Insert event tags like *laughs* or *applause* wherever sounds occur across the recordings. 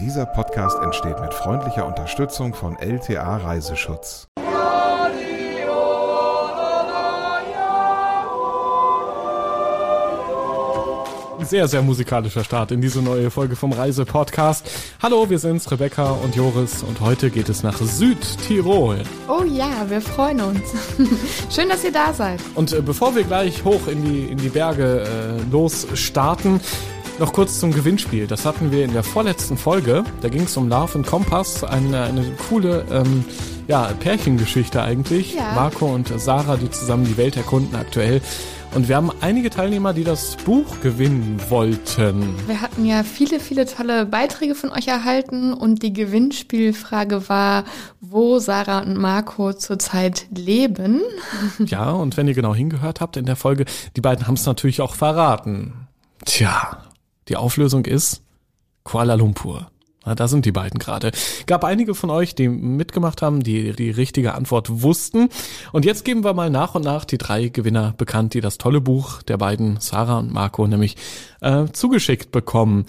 Dieser Podcast entsteht mit freundlicher Unterstützung von LTA Reiseschutz. Sehr, sehr musikalischer Start in diese neue Folge vom Reise-Podcast. Hallo, wir sind's, Rebecca und Joris und heute geht es nach Südtirol. Oh ja, wir freuen uns. *laughs* Schön, dass ihr da seid. Und äh, bevor wir gleich hoch in die, in die Berge äh, losstarten, noch kurz zum Gewinnspiel. Das hatten wir in der vorletzten Folge. Da ging es um Love und Kompass, eine, eine coole ähm, ja, Pärchengeschichte eigentlich. Ja. Marco und Sarah, die zusammen die Welt erkunden aktuell. Und wir haben einige Teilnehmer, die das Buch gewinnen wollten. Wir hatten ja viele, viele tolle Beiträge von euch erhalten und die Gewinnspielfrage war, wo Sarah und Marco zurzeit leben. *laughs* Ja, und wenn ihr genau hingehört habt in der Folge, die beiden haben es natürlich auch verraten. Tja, die Auflösung ist Kuala Lumpur. Na, da sind die beiden gerade. Gab einige von euch, die mitgemacht haben, die die richtige Antwort wussten. Und jetzt geben wir mal nach und nach die drei Gewinner bekannt, die das tolle Buch der beiden, Sarah und Marco, nämlich äh, zugeschickt bekommen.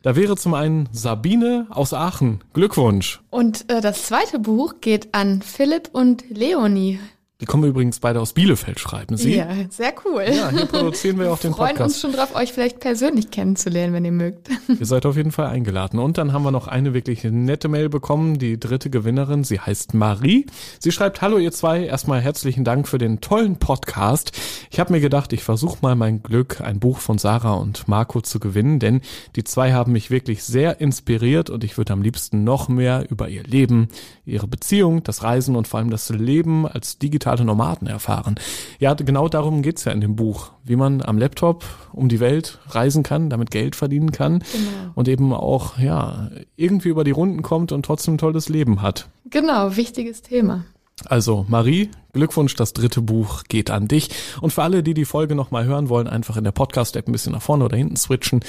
Da wäre zum einen Sabine aus Aachen. Glückwunsch. Und äh, das zweite Buch geht an Philipp und Leonie. Die kommen übrigens beide aus Bielefeld, schreiben sie. Ja, sehr cool. Ja, hier produzieren wir *laughs* auch den Wir freuen Podcast. uns schon drauf, euch vielleicht persönlich kennenzulernen, wenn ihr mögt. *laughs* Ihr seid auf jeden Fall eingeladen. Und dann haben wir noch eine wirklich nette Mail bekommen, die dritte Gewinnerin. Sie heißt Marie. Sie schreibt, hallo ihr zwei, erstmal herzlichen Dank für den tollen Podcast. Ich habe mir gedacht, ich versuche mal mein Glück, ein Buch von Sarah und Marco zu gewinnen, denn die zwei haben mich wirklich sehr inspiriert und ich würde am liebsten noch mehr über ihr Leben, ihre Beziehung, das Reisen und vor allem das Leben als digitale Nomaden erfahren. Ja, genau darum geht's ja in dem Buch, wie man am Laptop um die Welt reisen kann, damit Geld verdienen kann Genau. und eben auch, ja, irgendwie über die Runden kommt und trotzdem ein tolles Leben hat. Genau, wichtiges Thema. Also Marie, Glückwunsch, das dritte Buch geht an dich. Und für alle, die die Folge nochmal hören wollen, einfach in der Podcast-App ein bisschen nach vorne oder hinten switchen.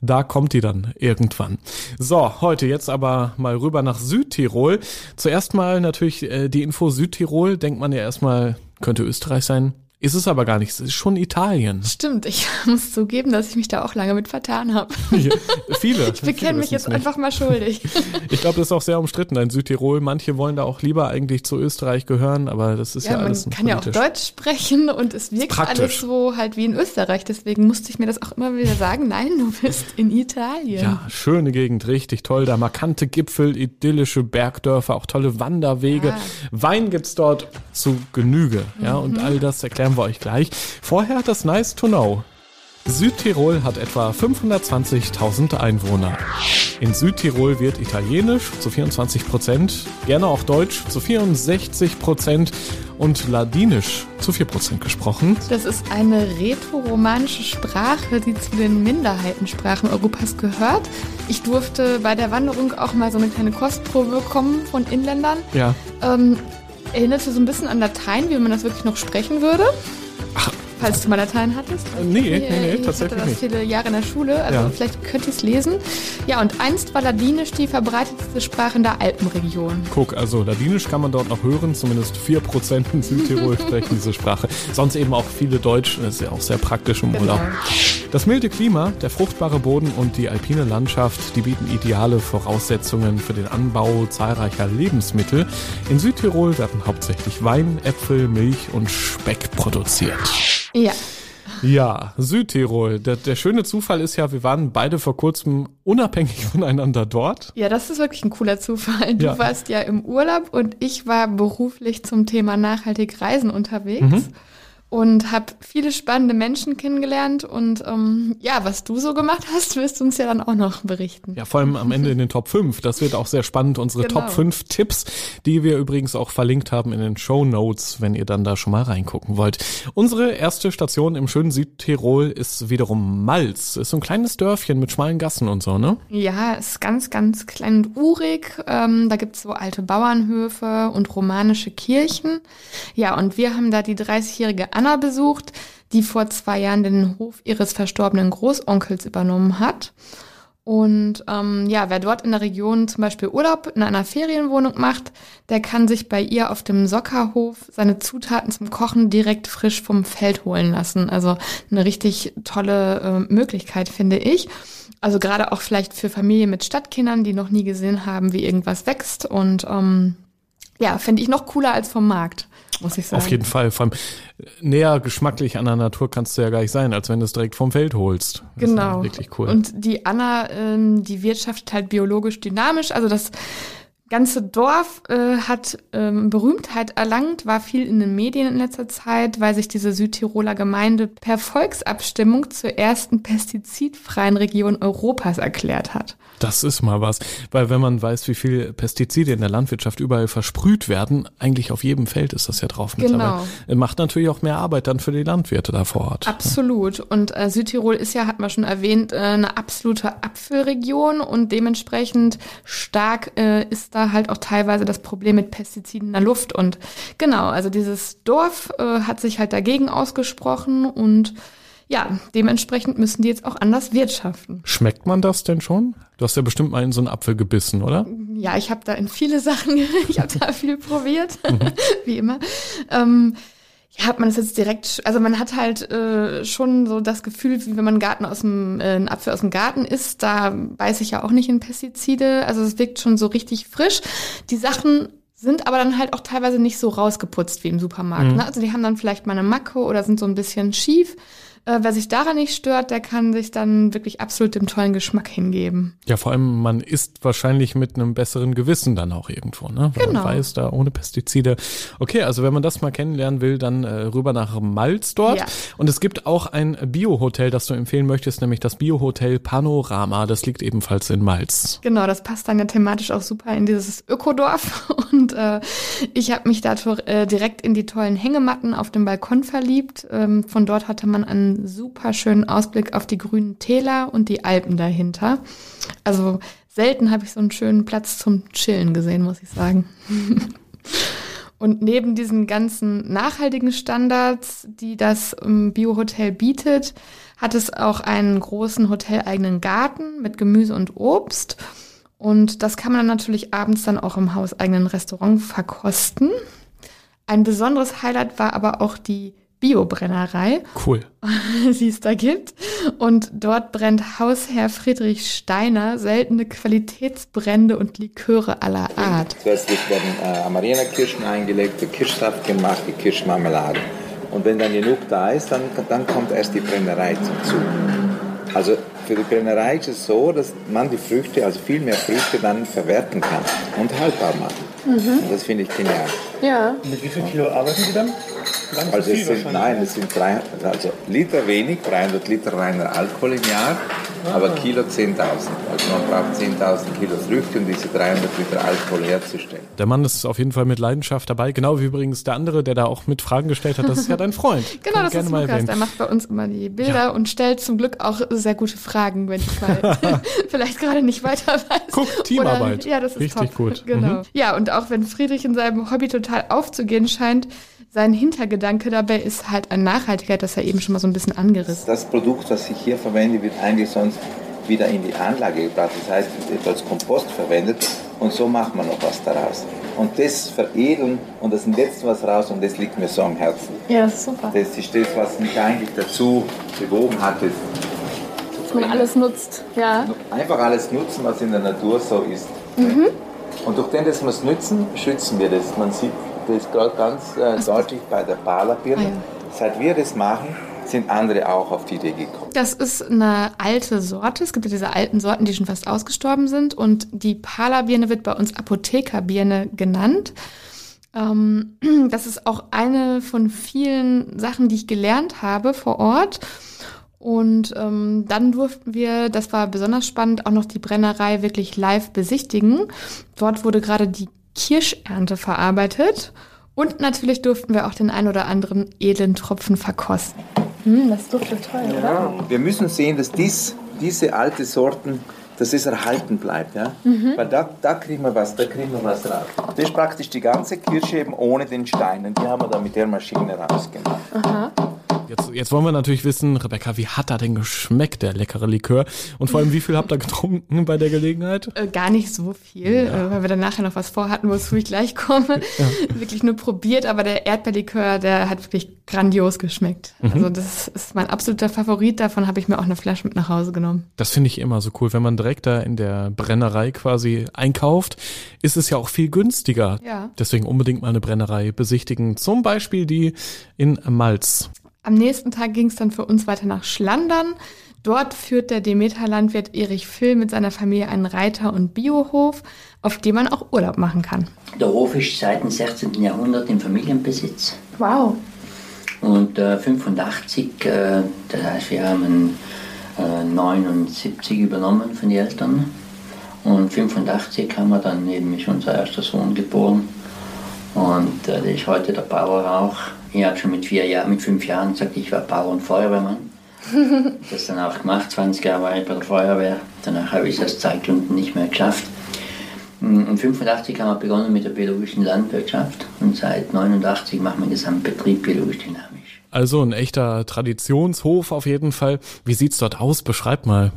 Da kommt die dann irgendwann. So, heute jetzt aber mal rüber nach Südtirol. Zuerst mal natürlich äh, die Info Südtirol. Denkt man ja erstmal, könnte Österreich sein. Ist es aber gar nicht. Es ist schon Italien. Stimmt, ich *laughs* muss zugeben, dass ich mich da auch lange mit vertan habe. viele. *laughs* Ich bekenne mich jetzt einfach mal schuldig. *laughs* Ich glaube, das ist auch sehr umstritten in Südtirol. Manche wollen da auch lieber eigentlich zu Österreich gehören, aber das ist ja, Ja, man alles kann ja auch politisch. Deutsch sprechen und es wirkt alles so halt wie in Österreich. Deswegen musste ich mir das auch immer wieder sagen. Nein, du bist in Italien. Ja, schöne Gegend, richtig toll. Da markante Gipfel, idyllische Bergdörfer, auch tolle Wanderwege. Ja. Wein gibt's dort zu Genüge. Ja, und Mhm. all das erklären wir euch gleich. Vorher das Nice to Know. Südtirol hat etwa 520.000 Einwohner. In Südtirol wird Italienisch zu 24 Prozent, gerne auch Deutsch zu 64 Prozent und Ladinisch zu 4 Prozent gesprochen. Das ist eine rätoromanische Sprache, die zu den Minderheitensprachen Europas gehört. Ich durfte bei der Wanderung auch mal so eine kleine Kostprobe bekommen von Inländern. Ja, Ähm, erinnerte so ein bisschen an Latein, wie man das wirklich noch sprechen würde. Falls du mal Latein hattest. Äh, nee, nee, nee, ich tatsächlich hatte das viele Jahre in der Schule, also Ja. vielleicht könnt ihr es lesen. Ja, und einst war Ladinisch die verbreitetste Sprache in der Alpenregion. Guck, also Ladinisch kann man dort noch hören, zumindest 4% in Südtirol *laughs* sprechen diese Sprache. Sonst eben auch viele Deutsch, das ist ja auch sehr praktisch im Urlaub. Das milde Klima, der fruchtbare Boden und die alpine Landschaft, die bieten ideale Voraussetzungen für den Anbau zahlreicher Lebensmittel. In Südtirol werden hauptsächlich Wein, Äpfel, Milch und Speck produziert. Ja, Ja, Südtirol. Der, der schöne Zufall ist ja, wir waren beide vor kurzem unabhängig *laughs* voneinander dort. ja, das ist wirklich ein cooler Zufall. Du Ja. warst ja im Urlaub und ich war beruflich zum Thema nachhaltig Reisen unterwegs. Mhm. Und habe viele spannende Menschen kennengelernt. Und ähm, ja, was du so gemacht hast, *laughs* wirst du uns ja dann auch noch berichten. Ja, vor allem am Ende in den Top 5. Das wird auch sehr spannend. Unsere Genau. Top 5 Tipps, die wir übrigens auch verlinkt haben in den Show Notes, wenn ihr dann da schon mal reingucken wollt. Unsere erste Station im schönen Südtirol ist wiederum Malz. Ist so ein kleines Dörfchen mit schmalen Gassen und so, ne? Ja, ist ganz, ganz klein und urig. Ähm, da gibt's so alte Bauernhöfe und romanische Kirchen. Ja, und wir haben da die 30-jährige Anna besucht, die vor zwei Jahren den Hof ihres verstorbenen Großonkels übernommen hat. Und ähm, ja, wer dort in der Region zum Beispiel Urlaub in einer Ferienwohnung macht, der kann sich bei ihr auf dem Sockerhof seine Zutaten zum Kochen direkt frisch vom Feld holen lassen. Also eine richtig tolle äh, Möglichkeit, finde ich. Also gerade auch vielleicht für Familien mit Stadtkindern, die noch nie gesehen haben, wie irgendwas wächst. Und ähm, ja, finde ich noch cooler als vom Markt, muss ich sagen. Auf jeden Fall. Vor allem näher geschmacklich an der Natur kannst du ja gar nicht sein, als wenn du es direkt vom Feld holst. Das genau. Wirklich cool. Und die Anna, ähm, die wirtschaftet halt biologisch dynamisch. Also das ganze Dorf äh, hat ähm, Berühmtheit erlangt, war viel in den Medien in letzter Zeit, weil sich diese Südtiroler Gemeinde per Volksabstimmung zur ersten pestizidfreien Region Europas erklärt hat. Das ist mal was, weil wenn man weiß, wie viel Pestizide in der Landwirtschaft überall versprüht werden, eigentlich auf jedem Feld ist das ja drauf genau. mittlerweile. Macht natürlich auch mehr Arbeit dann für die Landwirte da vor Ort. Absolut. Und äh, Südtirol ist ja, hat man schon erwähnt, äh, eine absolute Apfelregion und dementsprechend stark äh, ist da halt auch teilweise das Problem mit Pestiziden in der Luft. Und genau, also dieses Dorf äh, hat sich halt dagegen ausgesprochen und ja, dementsprechend müssen die jetzt auch anders wirtschaften. Schmeckt man das denn schon? Du hast ja bestimmt mal in so einen Apfel gebissen, oder? Ja, ich habe da in viele *laughs* Sachen, ich habe da viel probiert, mhm. *laughs* wie immer. Ähm, ja, hat man das jetzt direkt, also man hat halt äh, schon so das Gefühl, wie wenn man einen Garten aus dem, äh, einen Apfel aus dem Garten isst, da beiße ich ja auch nicht in Pestizide. Also es wirkt schon so richtig frisch. Die Sachen sind aber dann halt auch teilweise nicht so rausgeputzt wie im Supermarkt. Mhm. Ne? Also die haben dann vielleicht mal eine Macke oder sind so ein bisschen schief. Äh, wer sich daran nicht stört, der kann sich dann wirklich absolut dem tollen Geschmack hingeben. Ja, vor allem man isst wahrscheinlich mit einem besseren Gewissen dann auch irgendwo, ne? Weil genau. man weiß, da ohne Pestizide. Okay, also wenn man das mal kennenlernen will, dann äh, rüber nach Malz dort. Ja. Und es gibt auch ein Bio-Hotel, das du empfehlen möchtest, nämlich das Bio-Hotel Panorama. Das liegt ebenfalls in Malz. Genau, das passt dann ja thematisch auch super in dieses Ökodorf. *laughs* Und äh, ich habe mich da äh, direkt in die tollen Hängematten auf dem Balkon verliebt. Ähm, von dort hatte man einen super schönen Ausblick auf die grünen Täler und die Alpen dahinter. Also selten habe ich so einen schönen Platz zum Chillen gesehen, muss ich sagen. *laughs* Und neben diesen ganzen nachhaltigen Standards, die das ähm, Biohotel bietet, hat es auch einen großen hoteleigenen Garten mit Gemüse und Obst. Und das kann man dann natürlich abends dann auch im hauseigenen Restaurant verkosten. Ein besonderes Highlight war aber auch die Biobrennerei. Cool. *laughs* Die es da gibt. Und dort brennt Hausherr Friedrich Steiner seltene Qualitätsbrände und Liköre aller Art. Zuerst werden äh, Amarena-Kirschen eingelegt, der Kirschsaft gemacht, die Kirschmarmelade. Und wenn dann genug da ist, dann, dann kommt erst die Brennerei zum Zug. Also für die Brennerei ist es so, dass man die Früchte, also viel mehr Früchte dann verwerten kann und haltbar machen. Mhm. Und das finde ich genial. Ja. Mit wie viel Kilo arbeiten Sie dann? Also es sind, nein, es sind 300, also Liter wenig, 300 Liter reiner Alkohol im Jahr, aber ah. Kilo 10.000. Also man braucht 10.000 Kilo Früchte, um diese 300 Liter Alkohol herzustellen. Der Mann ist auf jeden Fall mit Leidenschaft dabei, genau wie übrigens der andere, der da auch mit Fragen gestellt hat. Das ist ja dein Freund. *laughs* genau, Kann das ist Lukas. Der macht bei uns immer die Bilder ja. und stellt zum Glück auch sehr gute Fragen, wenn ich mal *laughs* vielleicht gerade nicht weiter weiß. Guck, Teamarbeit. Oder, ja, das ist Richtig top. gut. Genau. Mhm. Ja, und auch wenn Friedrich in seinem Hobby total aufzugehen scheint, sein Hintergedanke dabei ist halt an Nachhaltigkeit, das er eben schon mal so ein bisschen angerissen. Das Produkt, das ich hier verwende, wird eigentlich sonst wieder in die Anlage gebracht. Das heißt, es wird als Kompost verwendet und so macht man noch was daraus. Und das veredeln und das Letzte was raus und das liegt mir so am Herzen. Ja, das ist super. Das ist das, was mich eigentlich dazu bewogen hat, dass man alles nutzt. Ja. Einfach alles nutzen, was in der Natur so ist. Mhm. Und durch den, dass wir es nützen, schützen wir das. Man sieht das ist gerade ganz äh, deutlich bei der Palabirne. Ah, ja. Seit wir das machen, sind andere auch auf die Idee gekommen. Das ist eine alte Sorte. Es gibt ja diese alten Sorten, die schon fast ausgestorben sind. Und die Palabirne wird bei uns Apothekerbirne genannt. Ähm, *clears throat* das ist auch eine von vielen Sachen, die ich gelernt habe vor Ort. Und ähm, dann durften wir, das war besonders spannend, auch noch die Brennerei wirklich live besichtigen. Dort wurde gerade die Kirschernte verarbeitet. Und natürlich durften wir auch den ein oder anderen edlen Tropfen verkosten. Hm, das duftet toll, ja. oder? Wir müssen sehen, dass dies, diese alte Sorten, dass es erhalten bleibt. Ja? Mhm. Weil da, da kriegen wir was, da kriegen wir was raus. Das ist praktisch die ganze Kirsche eben ohne den Stein. Und die haben wir da mit der Maschine rausgemacht. Aha. Jetzt, jetzt wollen wir natürlich wissen, Rebecca, wie hat er denn geschmeckt, der leckere Likör? Und vor allem, wie viel habt ihr getrunken bei der Gelegenheit? Äh, gar nicht so viel, ja. äh, weil wir dann nachher noch was vorhatten, wozu ich gleich komme. Ja. *laughs* Wirklich nur probiert, aber der Erdbeerlikör, der hat wirklich grandios geschmeckt. Mhm. Also das ist mein absoluter Favorit. Davon habe ich mir auch eine Flasche mit nach Hause genommen. Das finde ich immer so cool, wenn man direkt da in der Brennerei quasi einkauft, ist es ja auch viel günstiger. Ja. Deswegen unbedingt mal eine Brennerei besichtigen. Zum Beispiel die in Malz. Am nächsten Tag ging es dann für uns weiter nach Schlandern. Dort führt der Demeter-Landwirt Erich Phil mit seiner Familie einen Reiter- und Biohof, auf dem man auch Urlaub machen kann. Der Hof ist seit dem 16. Jahrhundert im Familienbesitz. Wow. Und äh, 85, äh, das heißt, wir haben äh, 79 übernommen von den Eltern. Und 85 haben wir dann eben ist unser erster Sohn geboren. Und äh, der ist heute der Bauer auch. Ich habe schon mit, vier Jahr, mit fünf Jahren gesagt, ich war Bauer und Feuerwehrmann. *laughs* das dann auch gemacht, 20 Jahre war ich bei der Feuerwehr. Danach habe ich es aus Zeitgründen nicht mehr geschafft. Und 1985 haben wir begonnen mit der biologischen Landwirtschaft und seit 1989 machen wir den Gesamtbetrieb biologisch dynamisch. Also ein echter Traditionshof auf jeden Fall. Wie sieht es dort aus? Beschreib mal.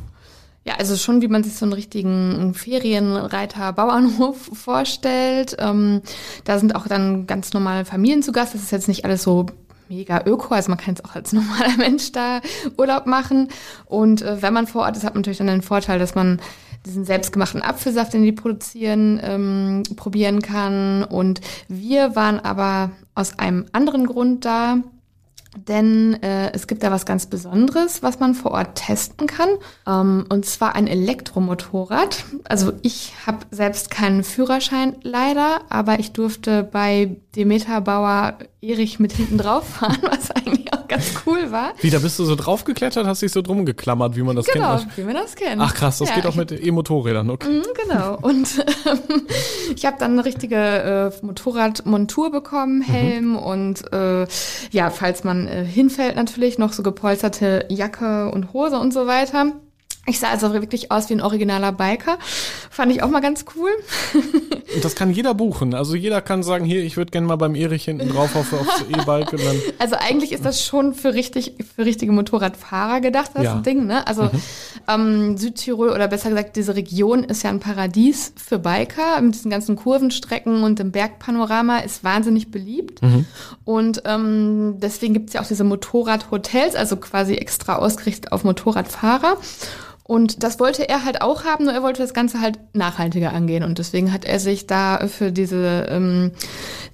Ja, also schon, wie man sich so einen richtigen Ferienreiter-Bauernhof *laughs* vorstellt. Ähm, da sind auch dann ganz normale Familien zu Gast. Das ist jetzt nicht alles so mega öko, also man kann jetzt auch als *laughs* normaler Mensch da Urlaub machen. Und äh, wenn man vor Ort ist, hat man natürlich dann den Vorteil, dass man diesen selbstgemachten Apfelsaft, den die produzieren, ähm, probieren kann. Und wir waren aber aus einem anderen Grund da. Denn äh, es gibt da was ganz Besonderes, was man vor Ort testen kann. Ähm, und zwar ein Elektromotorrad. Also ich habe selbst keinen Führerschein leider, aber ich durfte bei Demeter Bauer Erich mit hinten drauf fahren, *laughs* was eigentlich auch ganz cool war. Wie, da bist du so draufgeklettert, hast dich so drum geklammert, wie man das genau, kennt? Genau, wie man das kennt. Ach krass, das ja, geht auch mit E-Motorrädern, okay. Mhm, genau. Und ähm, ich habe dann eine richtige äh, Motorradmontur bekommen, mhm. Helm mhm. und äh, ja, falls man äh, hinfällt natürlich, noch so gepolsterte Jacke und Hose und so weiter. Ich sah also wirklich aus wie ein originaler Biker. Fand ich auch mal ganz cool. Und *laughs* das kann jeder buchen. Also jeder kann sagen, hier, ich würde gerne mal beim Erich hinten drauf auf, aufs E-Bike. Also eigentlich ist das schon für richtig, für richtige Motorradfahrer gedacht, das ja. Ding, ne? Also mhm. ähm, Südtirol oder besser gesagt, diese Region ist ja ein Paradies für Biker. Mit diesen ganzen Kurvenstrecken und dem Bergpanorama ist wahnsinnig beliebt. Mhm. Und ähm, deswegen gibt es ja auch diese Motorradhotels, also quasi extra ausgerichtet auf Motorradfahrer. Und das wollte er halt auch haben, nur er wollte das Ganze halt nachhaltiger angehen. Und deswegen hat er sich da für diese ähm,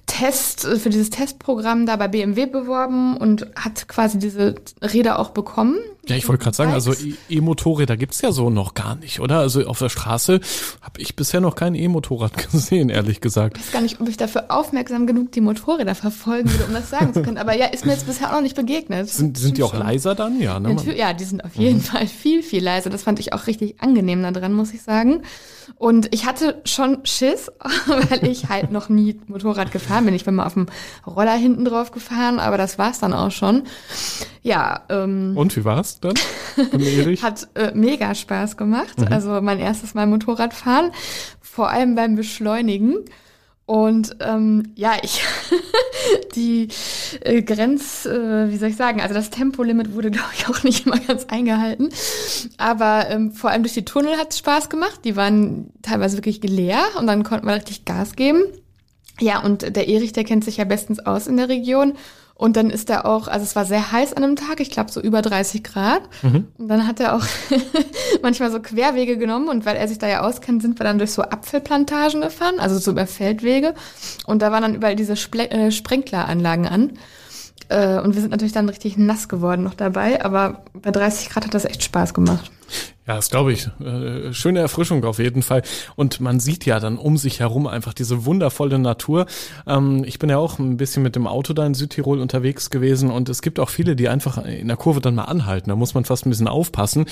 Test, für dieses Testprogramm da bei BMW beworben und hat quasi diese Räder auch bekommen. Ja, ich wollte gerade sagen, also E-Motorräder gibt's ja so noch gar nicht, oder? Also auf der Straße habe ich bisher noch kein E-Motorrad *laughs* gesehen, ehrlich gesagt. Ich weiß gar nicht, ob ich dafür aufmerksam genug die Motorräder verfolgen würde, um das sagen zu können. Aber ja, ist mir jetzt bisher auch noch nicht begegnet. Sind, sind die auch schon. leiser dann? Ja, ne? ja, die sind auf jeden mhm. Fall viel, viel leiser. Das fand ich auch richtig angenehm da dran, muss ich sagen. Und ich hatte schon Schiss, *laughs* weil ich halt noch nie Motorrad gefahren bin. Ich bin mal auf dem Roller hinten drauf gefahren, aber das war's dann auch schon. Ja. Ähm, Und wie war's dann? *laughs* Hat äh, mega Spaß gemacht. Mhm. Also mein erstes Mal Motorradfahren, vor allem beim Beschleunigen. Und ähm, ja, ich *laughs* die äh, Grenz, äh, wie soll ich sagen, also das Tempolimit wurde, *laughs* glaube ich, auch nicht immer ganz eingehalten. Aber ähm, vor allem durch die Tunnel hat es Spaß gemacht. Die waren teilweise wirklich leer und dann konnte man richtig Gas geben. Ja, und der Erich, der kennt sich ja bestens aus in der Region. Und dann ist er auch, also es war sehr heiß an einem Tag, ich glaube so über 30 Grad. Mhm. Und dann hat er auch *laughs* manchmal so Querwege genommen und weil er sich da ja auskennt, sind wir dann durch so Apfelplantagen gefahren, also so über Feldwege. Und da waren dann überall diese Sple äh, Sprenkleranlagen an. Äh, und wir sind natürlich dann richtig nass geworden noch dabei, aber bei 30 Grad hat das echt Spaß gemacht. Ja, das glaube ich. Äh, schöne Erfrischung auf jeden Fall. Und man sieht ja dann um sich herum einfach diese wundervolle Natur. Ähm, ich bin ja auch ein bisschen mit dem Auto da in Südtirol unterwegs gewesen und es gibt auch viele, die einfach in der Kurve dann mal anhalten. Da muss man fast ein bisschen aufpassen.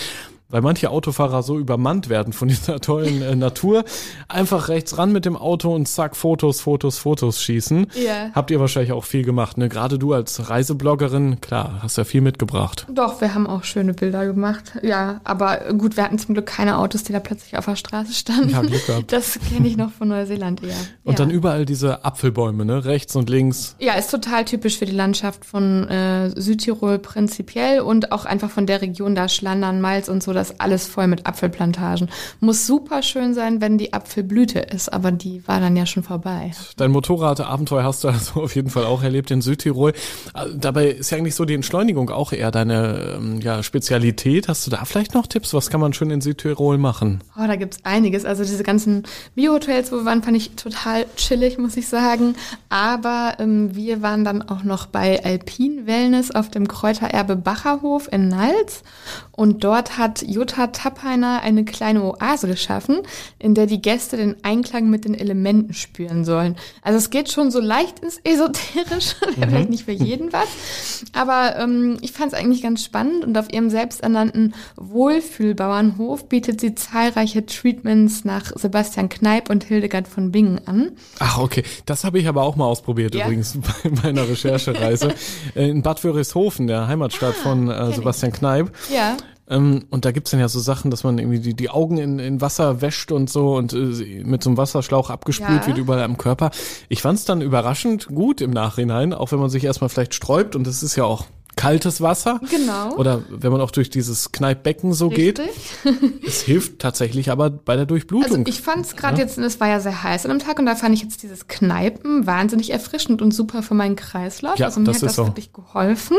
Weil manche Autofahrer so übermannt werden von *laughs* dieser tollen äh, Natur. Einfach rechts ran mit dem Auto und zack, Fotos, Fotos, Fotos schießen. Ja. Habt ihr wahrscheinlich auch viel gemacht, ne? Gerade du als Reisebloggerin, klar, hast ja viel mitgebracht. Doch, wir haben auch schöne Bilder gemacht. Ja, aber gut, wir hatten zum Glück keine Autos, die da plötzlich auf der Straße standen. Ja, Glück gehabt. *laughs* Das kenne ich noch von Neuseeland eher. Und ja. dann überall diese Apfelbäume, ne? Rechts und links. Ja, ist total typisch für die Landschaft von äh, Südtirol prinzipiell und auch einfach von der Region da Schlandern, Malz und so, das alles voll mit Apfelplantagen. Muss super schön sein, wenn die Apfelblüte ist, aber die war dann ja schon vorbei. Dein Motorradabenteuer hast du also *laughs* auf jeden Fall auch erlebt in Südtirol. Äh, Dabei ist ja eigentlich so die Entschleunigung auch eher deine ähm, ja, Spezialität. Hast du da vielleicht noch Tipps? Was kann man schön in Südtirol machen? Oh, da gibt's einiges. Also diese ganzen Biohotels, wo wir waren, fand ich total chillig, muss ich sagen. Aber ähm, wir waren dann auch noch bei Alpin Wellness auf dem Kräutererbe Bacherhof in Nals. Und dort hat Jutta Tappeiner eine kleine Oase geschaffen, in der die Gäste den Einklang mit den Elementen spüren sollen. Also es geht schon so leicht ins Esoterische, wäre *laughs* vielleicht nicht für jeden was. Aber ähm, ich fand es eigentlich ganz spannend und auf ihrem selbsternannten Wohlfühlbauernhof bietet sie zahlreiche Treatments nach Sebastian Kneip und Hildegard von Bingen an. Ach, okay. Das habe ich aber auch mal ausprobiert Ja. übrigens *laughs* bei meiner Recherchereise. *laughs* Äh, in Bad Wörishofen, der Heimatstadt von äh, kenn ich. Sebastian Kneip. Ja. Ähm, und da gibt's dann ja so Sachen, dass man irgendwie die, die Augen in, in Wasser wäscht und so und äh, mit so einem Wasserschlauch abgespült Ja. wird überall am Körper. Ich fand's dann überraschend gut im Nachhinein, auch wenn man sich erstmal vielleicht sträubt und es ist ja auch kaltes Wasser. Genau. Oder wenn man auch durch dieses Kneippbecken so geht. Richtig. *laughs* Es hilft tatsächlich aber bei der Durchblutung. Also ich fand es gerade jetzt, es war ja sehr heiß an dem Tag und da fand ich jetzt dieses Kneipen wahnsinnig erfrischend und super für meinen Kreislauf. Ja, also mir das hat das so. wirklich geholfen.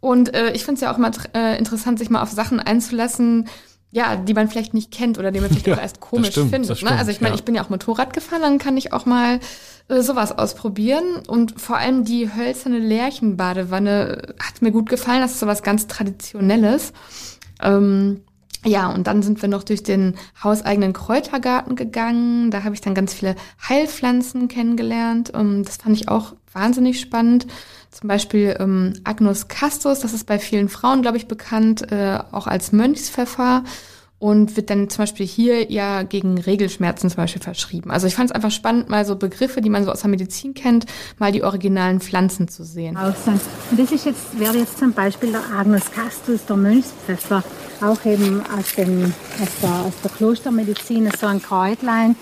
Und äh, ich finde es ja auch mal äh, interessant, sich mal auf Sachen einzulassen, ja, die man vielleicht nicht kennt oder die man vielleicht *laughs* Ja, auch erst komisch stimmt, findet. ne? stimmt, Also ich meine, ja. ich bin ja auch Motorrad gefahren, dann kann ich auch mal äh, sowas ausprobieren. Und vor allem die hölzerne Lärchenbadewanne hat mir gut gefallen. Das ist sowas ganz Traditionelles. Ähm, ja, und dann sind wir noch durch den hauseigenen Kräutergarten gegangen. Da habe ich dann ganz viele Heilpflanzen kennengelernt. Ähm, das fand ich auch wahnsinnig spannend. Zum Beispiel ähm, Agnus castus, das ist bei vielen Frauen, glaube ich, bekannt, äh, auch als Mönchspfeffer und wird dann zum Beispiel hier ja gegen Regelschmerzen zum Beispiel verschrieben. Also ich fand es einfach spannend, mal so Begriffe, die man so aus der Medizin kennt, mal die originalen Pflanzen zu sehen. Und das ist jetzt, wäre jetzt zum Beispiel der Agnus castus, der Mönchspfeffer, auch eben aus, dem, aus, der, aus der Klostermedizin, so ein Kräutlein.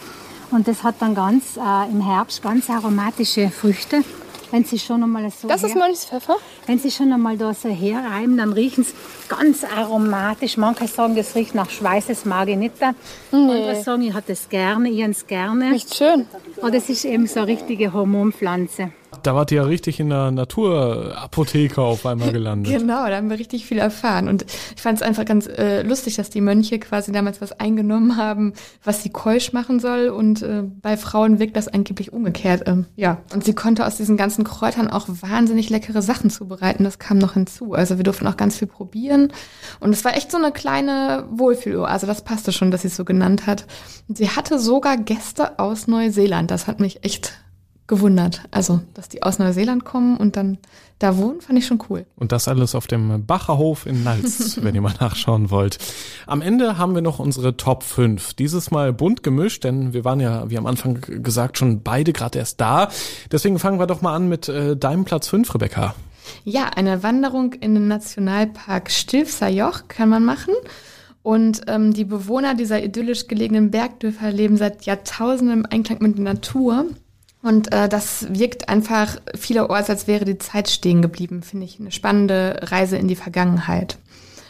Und das hat dann ganz äh, im Herbst ganz aromatische Früchte. Wenn Sie schon einmal so her, Mönchspfeffer? wenn Sie schon einmal da so herreiben, dann riechen sie ganz aromatisch. Manche sagen, das riecht nach Schweiß, das mag ich nicht. Andere sagen, ich hatte es gerne, ich habe es gerne. Riecht schön. Und das ist eben so eine richtige Hormonpflanze. Da wart ihr ja richtig in der Naturapotheke auf einmal gelandet. *laughs* Genau, da haben wir richtig viel erfahren. Und ich fand es einfach ganz äh, lustig, dass die Mönche quasi damals was eingenommen haben, was sie keusch machen soll. Und äh, bei Frauen wirkt das angeblich umgekehrt. Ähm, ja, und sie konnte aus diesen ganzen Kräutern auch wahnsinnig leckere Sachen zubereiten. Das kam noch hinzu. Also wir durften auch ganz viel probieren. Und es war echt so eine kleine Wohlfühloase. Also das passte schon, dass sie es so genannt hat. Und sie hatte sogar Gäste aus Neuseeland. Das hat mich echt gewundert. Also, dass die aus Neuseeland kommen und dann da wohnen, fand ich schon cool. Und das alles auf dem Bacherhof in Nals, *laughs* wenn ihr mal nachschauen wollt. Am Ende haben wir noch unsere Top 5. Dieses Mal bunt gemischt, denn wir waren ja, wie am Anfang gesagt, schon beide gerade erst da. Deswegen fangen wir doch mal an mit äh, deinem Platz 5, Rebecca. Ja, eine Wanderung in den Nationalpark Stilfser Joch kann man machen. Und ähm, die Bewohner dieser idyllisch gelegenen Bergdörfer leben seit Jahrtausenden im Einklang mit der Natur. Und äh, das wirkt einfach vielerorts, als wäre die Zeit stehen geblieben, finde ich. Eine spannende Reise in die Vergangenheit.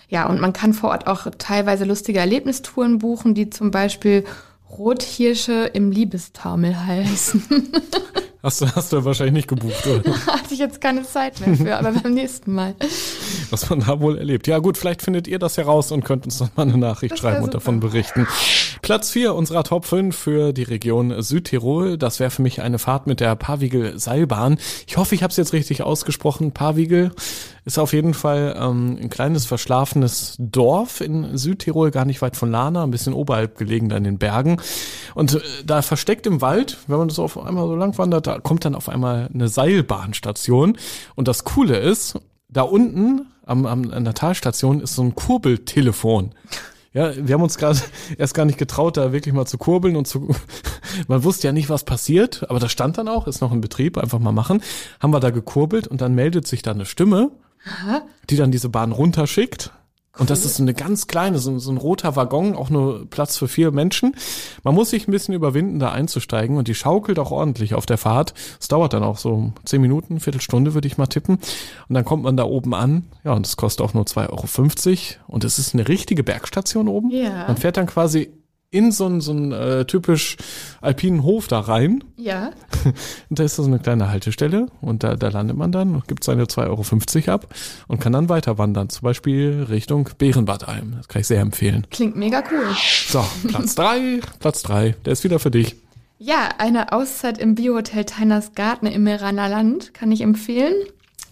Ja, und man kann vor Ort auch teilweise lustige Erlebnistouren buchen, die zum Beispiel Rothirsche im Liebestaumel heißen. *laughs* Hast du, hast du wahrscheinlich nicht gebucht, oder? *laughs* Hatte ich jetzt keine Zeit mehr für, aber beim nächsten Mal. Was man da wohl erlebt. Ja gut, vielleicht findet ihr das heraus und könnt uns dann mal eine Nachricht schreiben und super. davon berichten. Platz 4 unserer Top 5 für die Region Südtirol. Das wäre für mich eine Fahrt mit der Pavigel Seilbahn. Ich hoffe, ich habe es jetzt richtig ausgesprochen. Pavigel ist auf jeden Fall ähm, ein kleines verschlafenes Dorf in Südtirol, gar nicht weit von Lana, ein bisschen oberhalb gelegen da in den Bergen. Und äh, da versteckt im Wald, wenn man das auf einmal so lang wandert, da kommt dann auf einmal eine Seilbahnstation. Und das Coole ist, da unten am, am, an der Talstation ist so ein Kurbeltelefon. Ja, wir haben uns gerade *laughs* erst gar nicht getraut, da wirklich mal zu kurbeln und zu. *laughs* Man wusste ja nicht, was passiert, aber das stand dann auch, ist noch in Betrieb, einfach mal machen. Haben wir da gekurbelt und dann meldet sich da eine Stimme, die dann diese Bahn runterschickt. Und das ist so eine ganz kleine, so, so ein roter Waggon, auch nur Platz für vier Menschen. Man muss sich ein bisschen überwinden, da einzusteigen und die schaukelt auch ordentlich auf der Fahrt. Es dauert dann auch so zehn Minuten, Viertelstunde würde ich mal tippen. Und dann kommt man da oben an. Ja, und es kostet auch nur 2,50 Euro. Und es ist eine richtige Bergstation oben. Ja. Man fährt dann quasi in so einen, so einen äh, typisch alpinen Hof da rein. Ja. Und *laughs* da ist so eine kleine Haltestelle und da, da landet man dann und gibt seine 2,50 Euro ab und kann dann weiter wandern. Zum Beispiel Richtung Bärenbadalm. Das kann ich sehr empfehlen. Klingt mega cool. So, Platz drei, Platz drei, der ist wieder für dich. Ja, eine Auszeit im Biohotel Teiners Garten im Meraner Land kann ich empfehlen.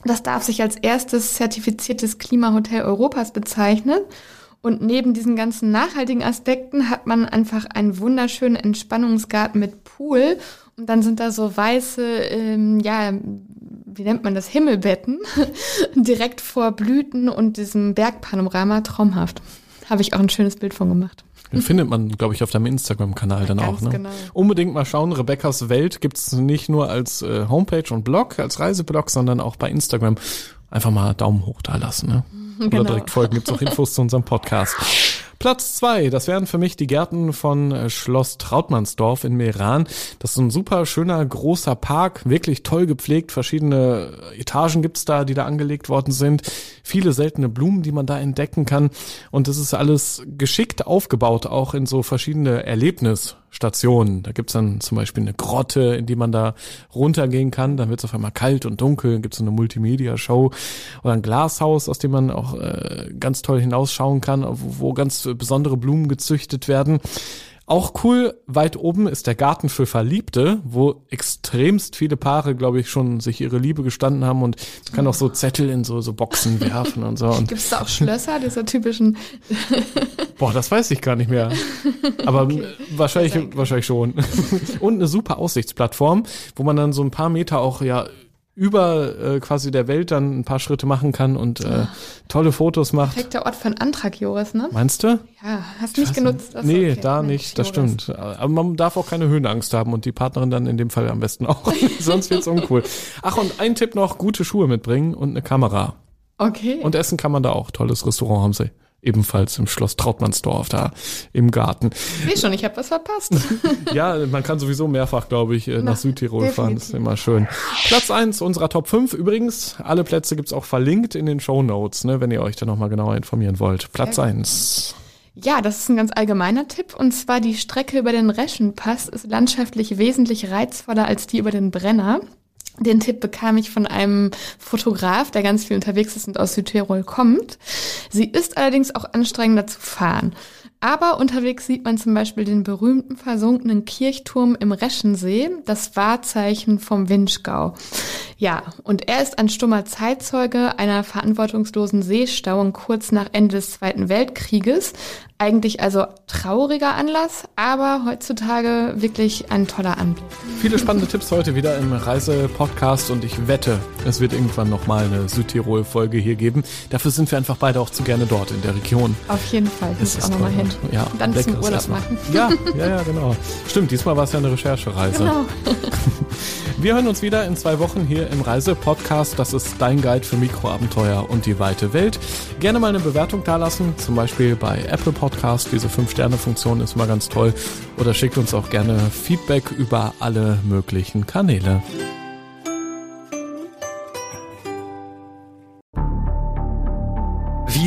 Das darf sich als erstes zertifiziertes Klimahotel Europas bezeichnen. Und neben diesen ganzen nachhaltigen Aspekten hat man einfach einen wunderschönen Entspannungsgarten mit Pool. Und dann sind da so weiße, ähm, ja, wie nennt man das, Himmelbetten *laughs* direkt vor Blüten und diesem Bergpanorama. Traumhaft. Habe ich auch ein schönes Bild von gemacht. Den findet man, glaube ich, auf deinem Instagram-Kanal dann Ganz auch. Ne? genau. Unbedingt mal schauen. Rebecca's Welt gibt's nicht nur als äh, Homepage und Blog, als Reiseblog, sondern auch bei Instagram. Einfach mal Daumen hoch da lassen. Ne? Oder Genau. direkt folgen, gibt's auch Infos zu unserem Podcast. Platz zwei, das wären für mich die Gärten von äh, Schloss Trautmannsdorf in Meran. Das ist ein super schöner, großer Park, wirklich toll gepflegt. Verschiedene Etagen gibt's da, die da angelegt worden sind. Viele seltene Blumen, die man da entdecken kann. Und das ist alles geschickt aufgebaut, auch in so verschiedene Erlebnisstationen. Da gibt's dann zum Beispiel eine Grotte, in die man da runtergehen kann. Dann wird's auf einmal kalt und dunkel. Dann gibt's so eine Multimedia-Show oder ein Glashaus, aus dem man auch äh, ganz toll hinausschauen kann, wo ganz besondere Blumen gezüchtet werden. Auch cool, weit oben ist der Garten für Verliebte, wo extremst viele Paare, glaube ich, schon sich ihre Liebe gestanden haben und man kann auch so Zettel in so, so Boxen *laughs* werfen und so. Und Gibt es da auch Schlösser, dieser typischen *laughs* Boah, das weiß ich gar nicht mehr. Aber Okay. wahrscheinlich, wahrscheinlich schon. *laughs* Und eine super Aussichtsplattform, wo man dann so ein paar Meter auch ja über äh, quasi der Welt dann ein paar Schritte machen kann und äh, tolle Fotos macht. perfekter Ort für einen Antrag, Joris, ne? Meinst du? Ja, hast nicht genutzt. Ach so, nee, okay. da Mensch, nicht, das Joris. stimmt. Aber man darf auch keine Höhenangst haben und die Partnerin dann in dem Fall am besten auch. *laughs* Sonst wird's uncool. Ach, und ein Tipp noch, gute Schuhe mitbringen und eine Kamera. Okay. Und essen kann man da auch. Tolles Restaurant haben sie. Ebenfalls im Schloss Trautmannsdorf, da im Garten. ich sehe schon, ich habe was verpasst. *laughs* Ja, man kann sowieso mehrfach, glaube ich, äh, nach Na, Südtirol fahren. Das ist immer schön. Platz eins unserer Top 5. Übrigens, alle Plätze gibt's auch verlinkt in den Show Notes, ne, wenn ihr euch da nochmal genauer informieren wollt. Platz Sehr gut. eins. Ja, das ist ein ganz allgemeiner Tipp. Und zwar die Strecke über den Reschenpass ist landschaftlich wesentlich reizvoller als die über den Brenner. Den Tipp bekam ich von einem Fotograf, der ganz viel unterwegs ist und aus Südtirol kommt. Sie ist allerdings auch anstrengender zu fahren. Aber unterwegs sieht man zum Beispiel den berühmten versunkenen Kirchturm im Reschensee, das Wahrzeichen vom Winschgau. Ja, und er ist ein stummer Zeitzeuge einer verantwortungslosen Seestauung kurz nach Ende des Zweiten Weltkrieges. Eigentlich also trauriger Anlass, aber heutzutage wirklich ein toller Anblick. Viele spannende Tipps heute wieder im Reise-Podcast und ich wette, es wird irgendwann nochmal eine Südtirol-Folge hier geben. Dafür sind wir einfach beide auch zu gerne dort in der Region. Auf jeden Fall, muss ich auch nochmal hin. Dort. Ja, Und dann zum Urlaub machen. Ja, *laughs* ja, ja, genau. Stimmt, diesmal war es ja eine Recherchereise. Genau. *laughs* Wir hören uns wieder in zwei Wochen hier im Reise-Podcast. Das ist dein Guide für Mikroabenteuer und die weite Welt. Gerne mal eine Bewertung dalassen, zum Beispiel bei Apple Podcast. Diese 5-Sterne-Funktion ist mal ganz toll. Oder schickt uns auch gerne Feedback über alle möglichen Kanäle.